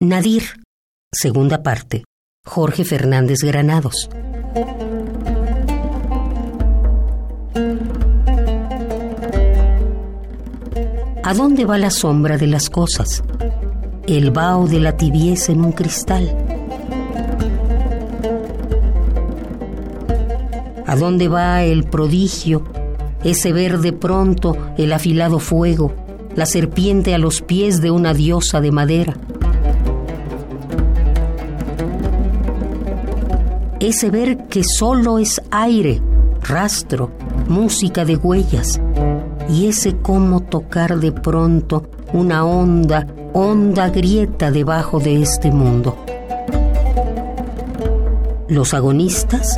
Nadir, segunda parte. Jorge Fernández Granados. ¿A dónde va la sombra de las cosas? El vaho de la tibieza en un cristal. ¿A dónde va el prodigio, ese verde pronto, el afilado fuego, la serpiente a los pies de una diosa de madera? Ese ver que solo es aire, rastro, música de huellas, y ese cómo tocar de pronto una honda, honda grieta debajo de este mundo. Los agonistas,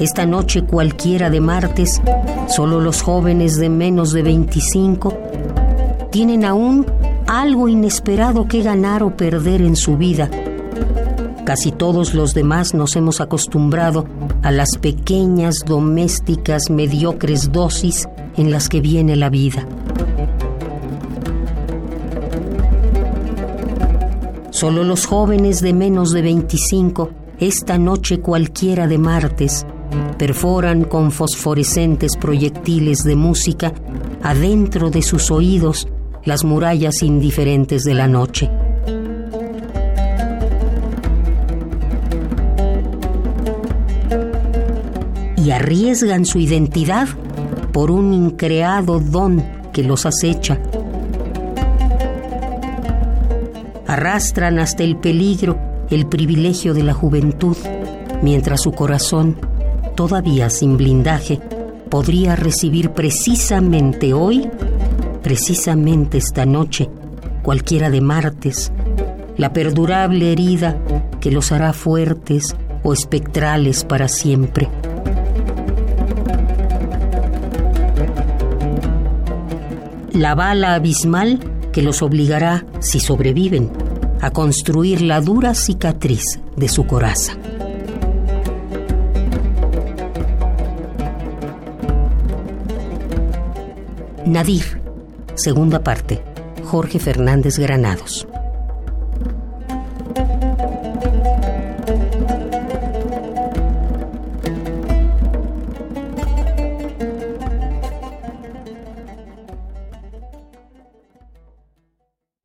esta noche cualquiera de martes, solo los jóvenes de menos de 25, tienen aún algo inesperado que ganar o perder en su vida Casi todos los demás nos hemos acostumbrado a las pequeñas, domésticas, mediocres dosis en las que viene la vida. Solo los jóvenes de menos de 25, esta noche cualquiera de martes, perforan con fosforescentes proyectiles de música adentro de sus oídos las murallas indiferentes de la noche. Arriesgan su identidad por un increado don que los acecha. Arrastran hasta el peligro el privilegio de la juventud, mientras su corazón, todavía sin blindaje, podría recibir precisamente hoy, precisamente esta noche, cualquiera de martes, la perdurable herida que los hará fuertes o espectrales para siempre. La bala abismal que los obligará, si sobreviven, a construir la dura cicatriz de su coraza. Nadir, segunda parte, Jorge Fernández Granados.